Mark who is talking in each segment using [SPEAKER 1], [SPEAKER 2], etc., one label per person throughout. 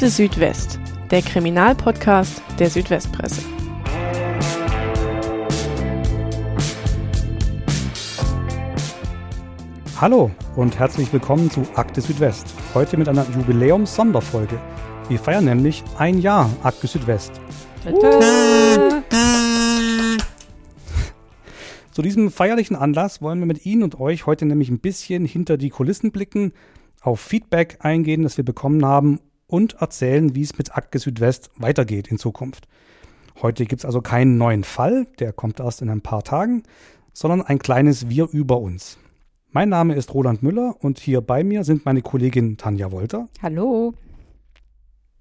[SPEAKER 1] Akte Südwest, der Kriminalpodcast der Südwestpresse.
[SPEAKER 2] Hallo und herzlich willkommen zu Akte Südwest. Heute mit einer Jubiläums-Sonderfolge. Wir feiern nämlich ein Jahr Akte Südwest. Zu diesem feierlichen Anlass wollen wir mit Ihnen und euch heute nämlich ein bisschen hinter die Kulissen blicken, auf Feedback eingehen, das wir bekommen haben und erzählen, wie es mit Akte Südwest weitergeht in Zukunft. Heute gibt es also keinen neuen Fall, der kommt erst in ein paar Tagen, sondern ein kleines Wir über uns. Mein Name ist Roland Müller und hier bei mir sind meine Kollegin Tanja Wolter.
[SPEAKER 3] Hallo.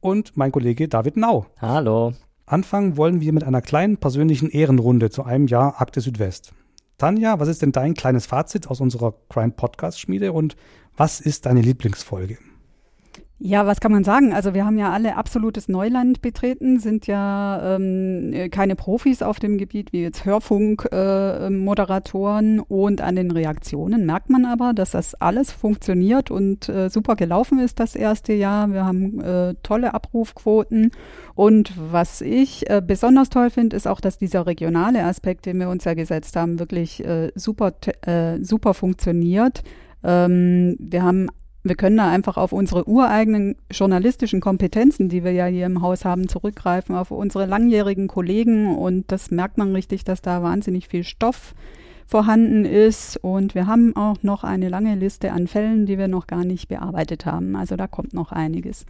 [SPEAKER 2] Und mein Kollege David Nau.
[SPEAKER 4] Hallo.
[SPEAKER 2] Anfangen wollen wir mit einer kleinen persönlichen Ehrenrunde zu einem Jahr Akte Südwest. Tanja, was ist denn dein kleines Fazit aus unserer Crime Podcast Schmiede und was ist deine Lieblingsfolge?
[SPEAKER 3] Ja, was kann man sagen? Also wir haben ja alle absolutes Neuland betreten, sind ja ähm, keine Profis auf dem Gebiet wie jetzt Hörfunkmoderatoren äh, und an den Reaktionen merkt man aber, dass das alles funktioniert und äh, super gelaufen ist das erste Jahr. Wir haben äh, tolle Abrufquoten und was ich äh, besonders toll finde, ist auch, dass dieser regionale Aspekt, den wir uns ja gesetzt haben, wirklich äh, super, äh, super funktioniert. Ähm, wir haben wir können da einfach auf unsere ureigenen journalistischen Kompetenzen, die wir ja hier im Haus haben, zurückgreifen, auf unsere langjährigen Kollegen. Und das merkt man richtig, dass da wahnsinnig viel Stoff vorhanden ist. Und wir haben auch noch eine lange Liste an Fällen, die wir noch gar nicht bearbeitet haben. Also da kommt noch einiges.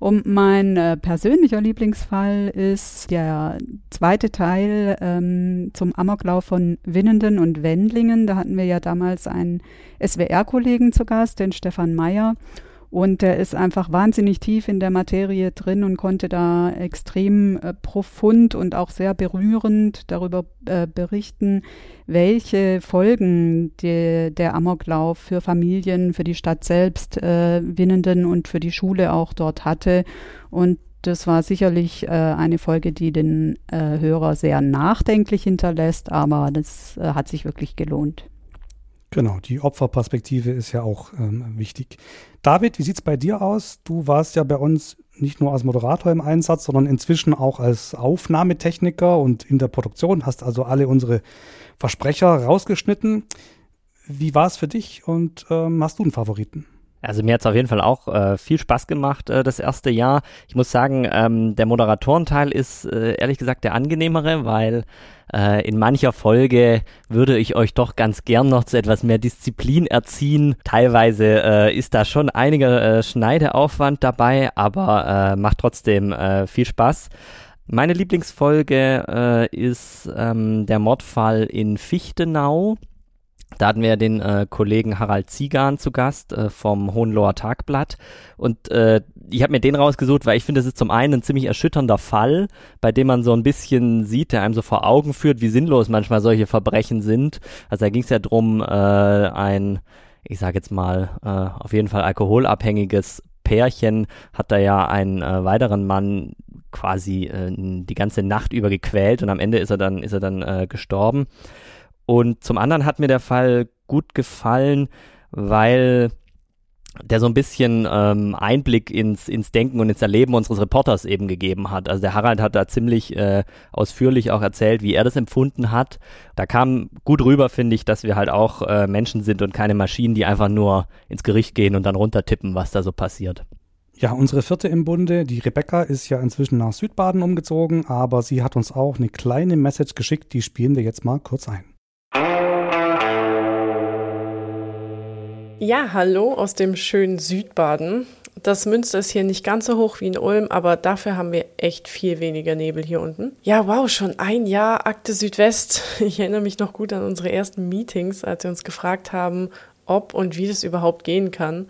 [SPEAKER 3] Und mein äh, persönlicher Lieblingsfall ist der zweite Teil ähm, zum Amoklauf von Winnenden und Wendlingen. Da hatten wir ja damals einen SWR-Kollegen zu Gast, den Stefan Meyer. Und der ist einfach wahnsinnig tief in der Materie drin und konnte da extrem äh, profund und auch sehr berührend darüber äh, berichten, welche Folgen die, der Amoklauf für Familien, für die Stadt selbst, äh, Winnenden und für die Schule auch dort hatte. Und das war sicherlich äh, eine Folge, die den äh, Hörer sehr nachdenklich hinterlässt, aber das äh, hat sich wirklich gelohnt.
[SPEAKER 2] Genau, die Opferperspektive ist ja auch ähm, wichtig. David, wie sieht's bei dir aus? Du warst ja bei uns nicht nur als Moderator im Einsatz, sondern inzwischen auch als Aufnahmetechniker und in der Produktion, hast also alle unsere Versprecher rausgeschnitten. Wie war es für dich und ähm, hast du einen Favoriten?
[SPEAKER 4] Also mir hat es auf jeden Fall auch äh, viel Spaß gemacht, äh, das erste Jahr. Ich muss sagen, ähm, der Moderatorenteil ist äh, ehrlich gesagt der angenehmere, weil äh, in mancher Folge würde ich euch doch ganz gern noch zu etwas mehr Disziplin erziehen. Teilweise äh, ist da schon einiger äh, Schneideaufwand dabei, aber äh, macht trotzdem äh, viel Spaß. Meine Lieblingsfolge äh, ist ähm, der Mordfall in Fichtenau. Da hatten wir den äh, Kollegen Harald Ziegan zu Gast äh, vom Hohenloher Tagblatt. Und äh, ich habe mir den rausgesucht, weil ich finde, das ist zum einen ein ziemlich erschütternder Fall, bei dem man so ein bisschen sieht, der einem so vor Augen führt, wie sinnlos manchmal solche Verbrechen sind. Also da ging es ja drum, äh, ein, ich sage jetzt mal, äh, auf jeden Fall alkoholabhängiges Pärchen hat da ja einen äh, weiteren Mann quasi äh, die ganze Nacht über gequält und am Ende ist er dann ist er dann äh, gestorben. Und zum anderen hat mir der Fall gut gefallen, weil der so ein bisschen ähm, Einblick ins, ins Denken und ins Erleben unseres Reporters eben gegeben hat. Also der Harald hat da ziemlich äh, ausführlich auch erzählt, wie er das empfunden hat. Da kam gut rüber, finde ich, dass wir halt auch äh, Menschen sind und keine Maschinen, die einfach nur ins Gericht gehen und dann runtertippen, was da so passiert.
[SPEAKER 2] Ja, unsere vierte im Bunde, die Rebecca, ist ja inzwischen nach Südbaden umgezogen, aber sie hat uns auch eine kleine Message geschickt, die spielen wir jetzt mal kurz ein.
[SPEAKER 1] Ja, hallo aus dem schönen Südbaden. Das Münster ist hier nicht ganz so hoch wie in Ulm, aber dafür haben wir echt viel weniger Nebel hier unten. Ja, wow, schon ein Jahr Akte Südwest. Ich erinnere mich noch gut an unsere ersten Meetings, als wir uns gefragt haben, ob und wie das überhaupt gehen kann.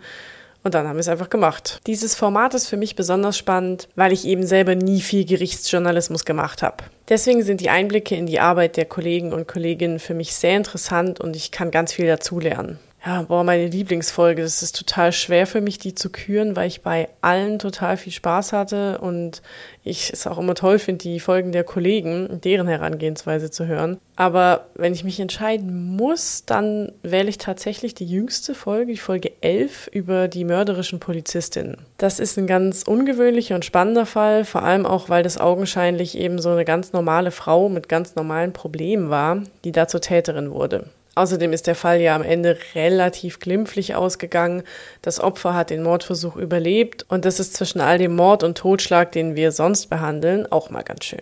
[SPEAKER 1] Und dann haben wir es einfach gemacht. Dieses Format ist für mich besonders spannend, weil ich eben selber nie viel Gerichtsjournalismus gemacht habe. Deswegen sind die Einblicke in die Arbeit der Kollegen und Kolleginnen für mich sehr interessant und ich kann ganz viel dazulernen. Ja, boah, meine Lieblingsfolge. Das ist total schwer für mich, die zu küren, weil ich bei allen total viel Spaß hatte und ich es auch immer toll finde, die Folgen der Kollegen, deren Herangehensweise zu hören. Aber wenn ich mich entscheiden muss, dann wähle ich tatsächlich die jüngste Folge, die Folge 11 über die mörderischen Polizistinnen. Das ist ein ganz ungewöhnlicher und spannender Fall, vor allem auch, weil das augenscheinlich eben so eine ganz normale Frau mit ganz normalen Problemen war, die da zur Täterin wurde. Außerdem ist der Fall ja am Ende relativ glimpflich ausgegangen. Das Opfer hat den Mordversuch überlebt und das ist zwischen all dem Mord und Totschlag, den wir sonst behandeln, auch mal ganz schön.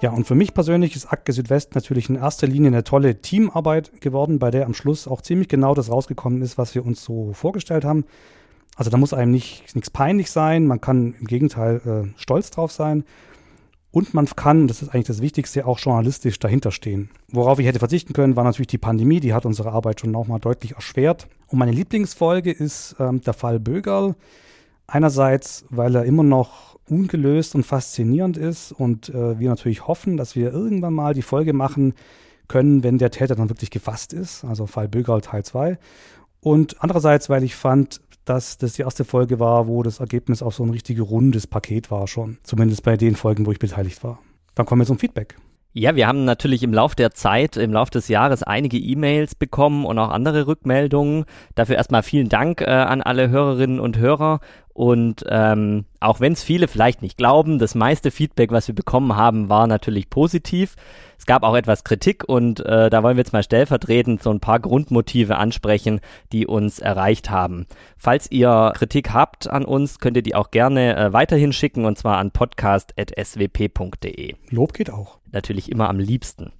[SPEAKER 2] Ja, und für mich persönlich ist Akte Südwest natürlich in erster Linie eine tolle Teamarbeit geworden, bei der am Schluss auch ziemlich genau das rausgekommen ist, was wir uns so vorgestellt haben. Also da muss einem nicht, nichts peinlich sein, man kann im Gegenteil äh, stolz drauf sein. Und man kann, das ist eigentlich das Wichtigste, auch journalistisch dahinter stehen. Worauf ich hätte verzichten können, war natürlich die Pandemie, die hat unsere Arbeit schon nochmal deutlich erschwert. Und meine Lieblingsfolge ist ähm, der Fall Bögerl. Einerseits, weil er immer noch ungelöst und faszinierend ist und äh, wir natürlich hoffen, dass wir irgendwann mal die Folge machen können, wenn der Täter dann wirklich gefasst ist, also Fall Bögerl Teil 2. Und andererseits, weil ich fand, dass das die erste Folge war, wo das Ergebnis auch so ein richtig rundes Paket war schon. Zumindest bei den Folgen, wo ich beteiligt war. Dann kommen wir zum Feedback.
[SPEAKER 4] Ja, wir haben natürlich im Lauf der Zeit, im Lauf des Jahres einige E-Mails bekommen und auch andere Rückmeldungen. Dafür erstmal vielen Dank äh, an alle Hörerinnen und Hörer. Und ähm, auch wenn es viele vielleicht nicht glauben, das meiste Feedback, was wir bekommen haben, war natürlich positiv. Es gab auch etwas Kritik und äh, da wollen wir jetzt mal stellvertretend so ein paar Grundmotive ansprechen, die uns erreicht haben. Falls ihr Kritik habt an uns, könnt ihr die auch gerne äh, weiterhin schicken und zwar an podcast.swp.de.
[SPEAKER 2] Lob geht auch.
[SPEAKER 4] Natürlich immer am liebsten.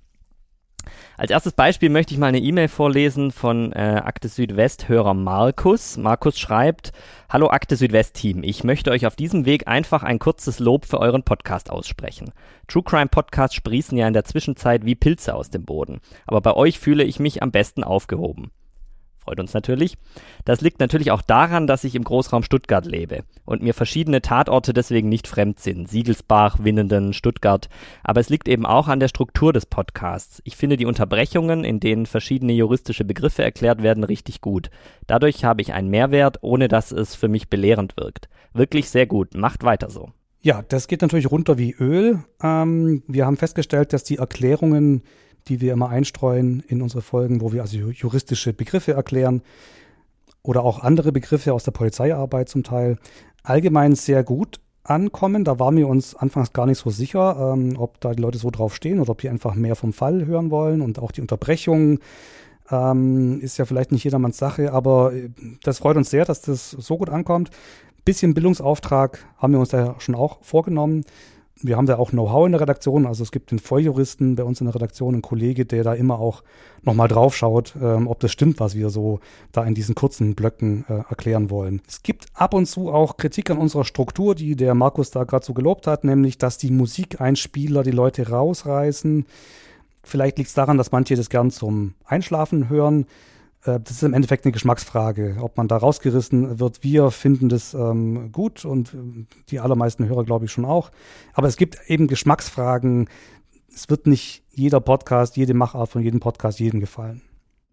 [SPEAKER 4] Als erstes Beispiel möchte ich mal eine E-Mail vorlesen von äh, Akte Südwest Hörer Markus. Markus schreibt: Hallo Akte Südwest Team, ich möchte euch auf diesem Weg einfach ein kurzes Lob für euren Podcast aussprechen. True Crime Podcasts sprießen ja in der Zwischenzeit wie Pilze aus dem Boden, aber bei euch fühle ich mich am besten aufgehoben freut uns natürlich. Das liegt natürlich auch daran, dass ich im Großraum Stuttgart lebe und mir verschiedene Tatorte deswegen nicht fremd sind. Siegelsbach, Winnenden, Stuttgart. Aber es liegt eben auch an der Struktur des Podcasts. Ich finde die Unterbrechungen, in denen verschiedene juristische Begriffe erklärt werden, richtig gut. Dadurch habe ich einen Mehrwert, ohne dass es für mich belehrend wirkt. Wirklich sehr gut. Macht weiter so.
[SPEAKER 2] Ja, das geht natürlich runter wie Öl. Ähm, wir haben festgestellt, dass die Erklärungen die wir immer einstreuen in unsere Folgen, wo wir also juristische Begriffe erklären oder auch andere Begriffe aus der Polizeiarbeit zum Teil, allgemein sehr gut ankommen. Da waren wir uns anfangs gar nicht so sicher, ähm, ob da die Leute so drauf stehen oder ob die einfach mehr vom Fall hören wollen und auch die Unterbrechung ähm, ist ja vielleicht nicht jedermanns Sache, aber äh, das freut uns sehr, dass das so gut ankommt. Bisschen Bildungsauftrag haben wir uns da schon auch vorgenommen wir haben da auch Know-how in der Redaktion. Also es gibt den Volljuristen bei uns in der Redaktion, einen Kollege, der da immer auch nochmal drauf schaut, ähm, ob das stimmt, was wir so da in diesen kurzen Blöcken äh, erklären wollen. Es gibt ab und zu auch Kritik an unserer Struktur, die der Markus da gerade so gelobt hat, nämlich, dass die Musikeinspieler die Leute rausreißen. Vielleicht liegt es daran, dass manche das gern zum Einschlafen hören. Äh, das ist im Endeffekt eine Geschmacksfrage, ob man da rausgerissen wird. Wir finden das ähm, gut und äh, die allermeisten Hörer, glaube ich, schon auch. Aber es gibt eben Geschmacksfragen. Es wird nicht jeder Podcast, jede Machart von jedem Podcast jedem gefallen.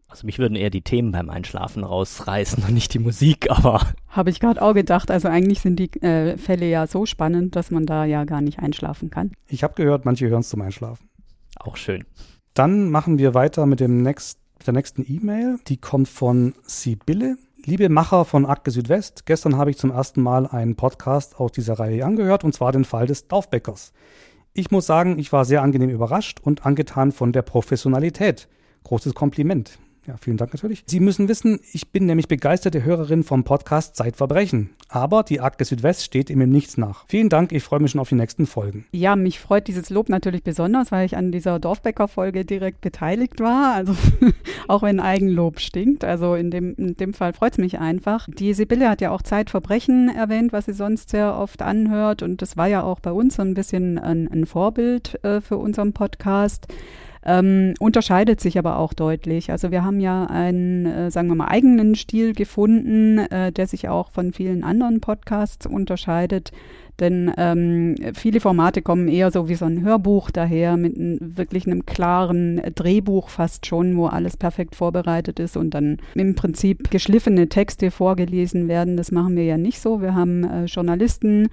[SPEAKER 4] Also mich würden eher die Themen beim Einschlafen rausreißen und nicht die Musik, aber.
[SPEAKER 3] Habe ich gerade auch gedacht. Also eigentlich sind die äh, Fälle ja so spannend, dass man da ja gar nicht einschlafen kann.
[SPEAKER 2] Ich habe gehört, manche hören es zum Einschlafen.
[SPEAKER 4] Auch schön.
[SPEAKER 2] Dann machen wir weiter mit dem nächsten mit der nächsten E-Mail. Die kommt von Sibylle. Liebe Macher von Akte Südwest, gestern habe ich zum ersten Mal einen Podcast aus dieser Reihe angehört, und zwar den Fall des Dorfbäckers. Ich muss sagen, ich war sehr angenehm überrascht und angetan von der Professionalität. Großes Kompliment. Ja, vielen Dank natürlich. Sie müssen wissen, ich bin nämlich begeisterte Hörerin vom Podcast Zeitverbrechen. Aber die Akte Südwest steht ihm im Nichts nach. Vielen Dank, ich freue mich schon auf die nächsten Folgen.
[SPEAKER 3] Ja, mich freut dieses Lob natürlich besonders, weil ich an dieser Dorfbäcker-Folge direkt beteiligt war. Also auch wenn Eigenlob stinkt. Also in dem, in dem Fall freut es mich einfach. Die Sibylle hat ja auch Zeitverbrechen erwähnt, was sie sonst sehr oft anhört. Und das war ja auch bei uns so ein bisschen ein, ein Vorbild äh, für unseren Podcast ähm, unterscheidet sich aber auch deutlich. Also wir haben ja einen, äh, sagen wir mal, eigenen Stil gefunden, äh, der sich auch von vielen anderen Podcasts unterscheidet. Denn ähm, viele Formate kommen eher so wie so ein Hörbuch daher, mit ein, wirklich einem klaren Drehbuch fast schon, wo alles perfekt vorbereitet ist und dann im Prinzip geschliffene Texte vorgelesen werden. Das machen wir ja nicht so. Wir haben äh, Journalisten,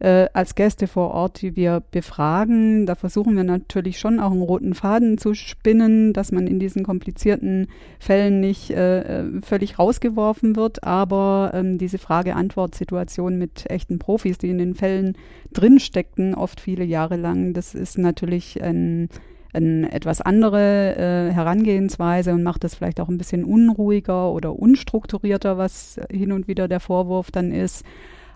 [SPEAKER 3] äh, als Gäste vor Ort, die wir befragen. Da versuchen wir natürlich schon auch einen roten Faden zu spinnen, dass man in diesen komplizierten Fällen nicht äh, äh völlig rausgeworfen wird. Aber ähm, diese Frage-Antwort-Situation mit echten Profis, die in den Fällen drinsteckten, oft viele Jahre lang, das ist natürlich ein eine etwas andere äh, Herangehensweise und macht das vielleicht auch ein bisschen unruhiger oder unstrukturierter, was hin und wieder der Vorwurf dann ist.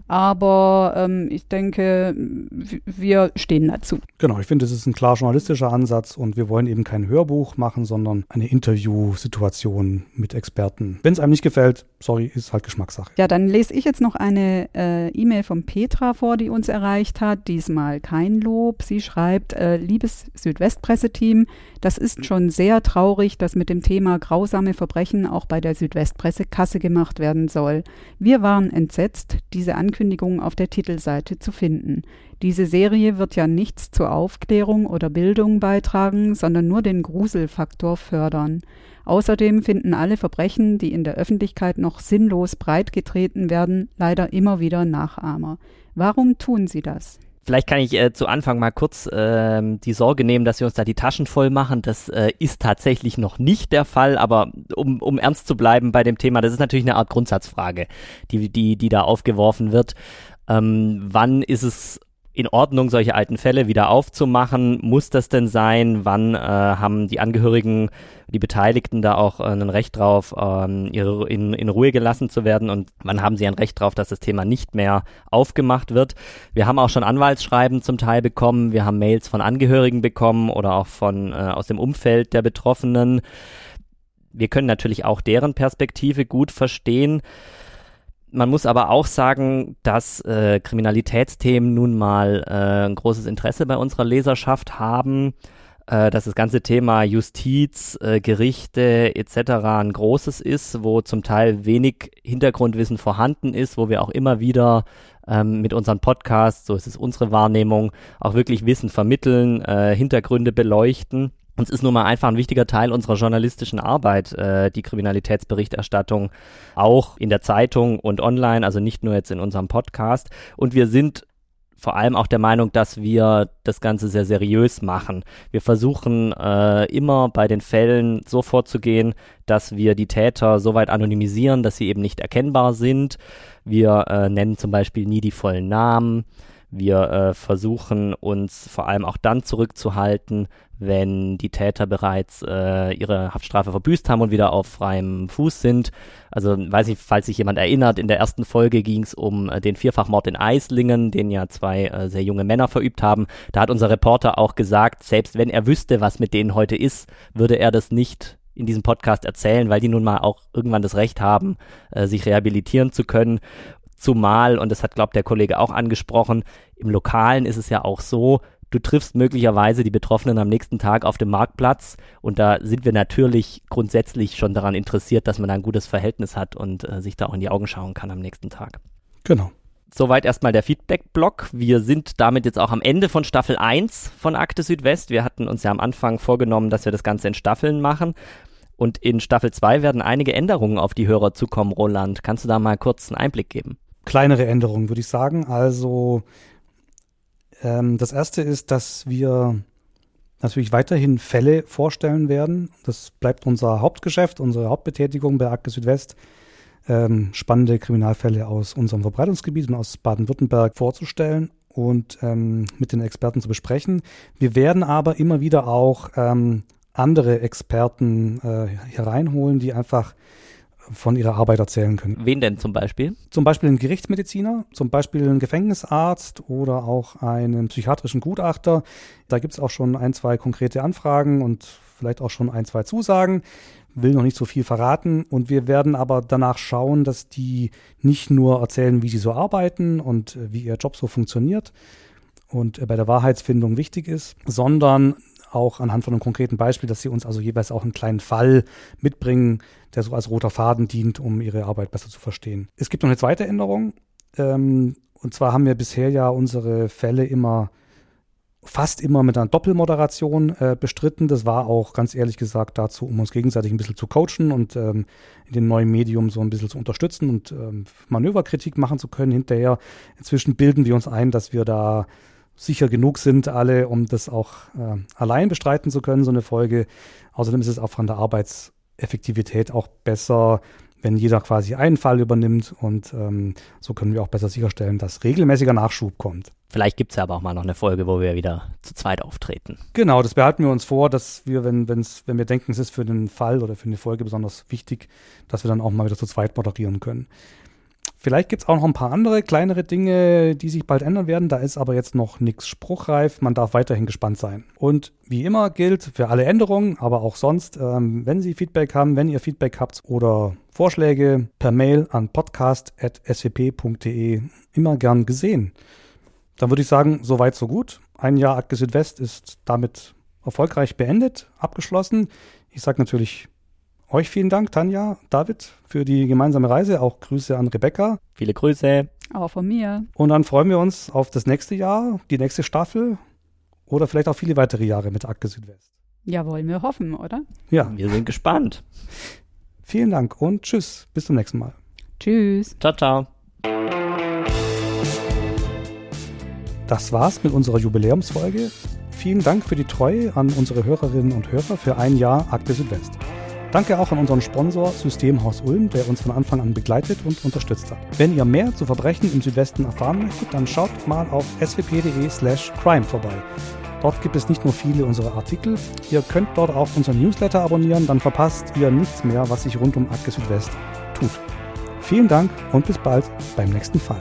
[SPEAKER 3] Aber ähm, ich denke, wir stehen dazu.
[SPEAKER 2] Genau, ich finde, es ist ein klar journalistischer Ansatz und wir wollen eben kein Hörbuch machen, sondern eine Interviewsituation mit Experten. Wenn es einem nicht gefällt, sorry, ist halt Geschmackssache.
[SPEAKER 3] Ja, dann lese ich jetzt noch eine äh, E-Mail von Petra vor, die uns erreicht hat. Diesmal kein Lob. Sie schreibt, äh, liebes Südwestpresseteam, das ist schon sehr traurig, dass mit dem Thema grausame Verbrechen auch bei der Südwestpresse Kasse gemacht werden soll. Wir waren entsetzt, diese Ankündigung Ankündigung auf der Titelseite zu finden. Diese Serie wird ja nichts zur Aufklärung oder Bildung beitragen, sondern nur den Gruselfaktor fördern. Außerdem finden alle Verbrechen, die in der Öffentlichkeit noch sinnlos breitgetreten werden, leider immer wieder Nachahmer. Warum tun sie das?
[SPEAKER 4] Vielleicht kann ich äh, zu Anfang mal kurz äh, die Sorge nehmen, dass wir uns da die Taschen voll machen. Das äh, ist tatsächlich noch nicht der Fall, aber um, um ernst zu bleiben bei dem Thema, das ist natürlich eine Art Grundsatzfrage, die, die, die da aufgeworfen wird. Ähm, wann ist es in Ordnung, solche alten Fälle wieder aufzumachen? Muss das denn sein? Wann äh, haben die Angehörigen, die Beteiligten da auch äh, ein Recht drauf, ähm, ihre, in, in Ruhe gelassen zu werden? Und wann haben sie ein Recht drauf, dass das Thema nicht mehr aufgemacht wird? Wir haben auch schon Anwaltsschreiben zum Teil bekommen. Wir haben Mails von Angehörigen bekommen oder auch von äh, aus dem Umfeld der Betroffenen. Wir können natürlich auch deren Perspektive gut verstehen. Man muss aber auch sagen, dass äh, Kriminalitätsthemen nun mal äh, ein großes Interesse bei unserer Leserschaft haben, äh, dass das ganze Thema Justiz, äh, Gerichte etc. ein großes ist, wo zum Teil wenig Hintergrundwissen vorhanden ist, wo wir auch immer wieder ähm, mit unseren Podcasts, so ist es unsere Wahrnehmung, auch wirklich Wissen vermitteln, äh, Hintergründe beleuchten. Uns ist nun mal einfach ein wichtiger Teil unserer journalistischen Arbeit, äh, die Kriminalitätsberichterstattung auch in der Zeitung und online, also nicht nur jetzt in unserem Podcast. Und wir sind vor allem auch der Meinung, dass wir das Ganze sehr seriös machen. Wir versuchen äh, immer bei den Fällen so vorzugehen, dass wir die Täter so weit anonymisieren, dass sie eben nicht erkennbar sind. Wir äh, nennen zum Beispiel nie die vollen Namen. Wir äh, versuchen uns vor allem auch dann zurückzuhalten, wenn die Täter bereits äh, ihre Haftstrafe verbüßt haben und wieder auf freiem Fuß sind. Also weiß ich, falls sich jemand erinnert, in der ersten Folge ging es um äh, den Vierfachmord in Eislingen, den ja zwei äh, sehr junge Männer verübt haben. Da hat unser Reporter auch gesagt, selbst wenn er wüsste, was mit denen heute ist, würde er das nicht in diesem Podcast erzählen, weil die nun mal auch irgendwann das Recht haben, äh, sich rehabilitieren zu können. Zumal, und das hat, glaubt der Kollege auch angesprochen, im Lokalen ist es ja auch so, du triffst möglicherweise die Betroffenen am nächsten Tag auf dem Marktplatz und da sind wir natürlich grundsätzlich schon daran interessiert, dass man da ein gutes Verhältnis hat und äh, sich da auch in die Augen schauen kann am nächsten Tag.
[SPEAKER 2] Genau.
[SPEAKER 4] Soweit erstmal der Feedback-Block. Wir sind damit jetzt auch am Ende von Staffel 1 von Akte Südwest. Wir hatten uns ja am Anfang vorgenommen, dass wir das Ganze in Staffeln machen. Und in Staffel 2 werden einige Änderungen auf die Hörer zukommen, Roland. Kannst du da mal kurz einen Einblick geben?
[SPEAKER 2] kleinere Änderungen, würde ich sagen. Also ähm, das erste ist, dass wir natürlich weiterhin Fälle vorstellen werden. Das bleibt unser Hauptgeschäft, unsere Hauptbetätigung bei Akte Südwest. Ähm, spannende Kriminalfälle aus unserem Verbreitungsgebiet und aus Baden-Württemberg vorzustellen und ähm, mit den Experten zu besprechen. Wir werden aber immer wieder auch ähm, andere Experten äh, hereinholen, die einfach von ihrer Arbeit erzählen können.
[SPEAKER 4] Wen denn zum Beispiel?
[SPEAKER 2] Zum Beispiel einen Gerichtsmediziner, zum Beispiel einen Gefängnisarzt oder auch einen psychiatrischen Gutachter. Da gibt es auch schon ein, zwei konkrete Anfragen und vielleicht auch schon ein, zwei Zusagen. Will noch nicht so viel verraten und wir werden aber danach schauen, dass die nicht nur erzählen, wie sie so arbeiten und wie ihr Job so funktioniert und bei der Wahrheitsfindung wichtig ist, sondern auch anhand von einem konkreten Beispiel, dass sie uns also jeweils auch einen kleinen Fall mitbringen, der so als roter Faden dient, um ihre Arbeit besser zu verstehen. Es gibt noch eine zweite Änderung. Ähm, Und zwar haben wir bisher ja unsere Fälle immer fast immer mit einer Doppelmoderation äh, bestritten. Das war auch ganz ehrlich gesagt dazu, um uns gegenseitig ein bisschen zu coachen und ähm, in dem neuen Medium so ein bisschen zu unterstützen und ähm, Manöverkritik machen zu können hinterher. Inzwischen bilden wir uns ein, dass wir da sicher genug sind alle, um das auch äh, allein bestreiten zu können, so eine Folge. Außerdem ist es auch von der Arbeitseffektivität auch besser, wenn jeder quasi einen Fall übernimmt und ähm, so können wir auch besser sicherstellen, dass regelmäßiger Nachschub kommt.
[SPEAKER 4] Vielleicht gibt es ja aber auch mal noch eine Folge, wo wir wieder zu zweit auftreten.
[SPEAKER 2] Genau, das behalten wir uns vor, dass wir, wenn, wenn's, wenn wir denken, es ist für den Fall oder für eine Folge besonders wichtig, dass wir dann auch mal wieder zu zweit moderieren können. Vielleicht gibt es auch noch ein paar andere kleinere Dinge, die sich bald ändern werden. Da ist aber jetzt noch nichts spruchreif. Man darf weiterhin gespannt sein. Und wie immer gilt für alle Änderungen, aber auch sonst, ähm, wenn Sie Feedback haben, wenn ihr Feedback habt oder Vorschläge per Mail an podcast.swp.de immer gern gesehen. Dann würde ich sagen, soweit so gut. Ein Jahr Akte Südwest ist damit erfolgreich beendet, abgeschlossen. Ich sage natürlich euch vielen Dank, Tanja, David, für die gemeinsame Reise. Auch Grüße an Rebecca.
[SPEAKER 4] Viele Grüße.
[SPEAKER 3] Auch von mir.
[SPEAKER 2] Und dann freuen wir uns auf das nächste Jahr, die nächste Staffel oder vielleicht auch viele weitere Jahre mit Akte Südwest.
[SPEAKER 3] Ja, wollen wir hoffen, oder?
[SPEAKER 4] Ja. Wir sind gespannt.
[SPEAKER 2] Vielen Dank und tschüss. Bis zum nächsten Mal.
[SPEAKER 3] Tschüss.
[SPEAKER 4] Ciao, ciao.
[SPEAKER 2] Das war's mit unserer Jubiläumsfolge. Vielen Dank für die Treue an unsere Hörerinnen und Hörer für ein Jahr Akte Südwest. Danke auch an unseren Sponsor Systemhaus Ulm, der uns von Anfang an begleitet und unterstützt hat. Wenn ihr mehr zu Verbrechen im Südwesten erfahren möchtet, dann schaut mal auf swp.de slash crime vorbei. Dort gibt es nicht nur viele unserer Artikel, ihr könnt dort auch unseren Newsletter abonnieren, dann verpasst ihr nichts mehr, was sich rund um Akte Südwest tut. Vielen Dank und bis bald beim nächsten Fall.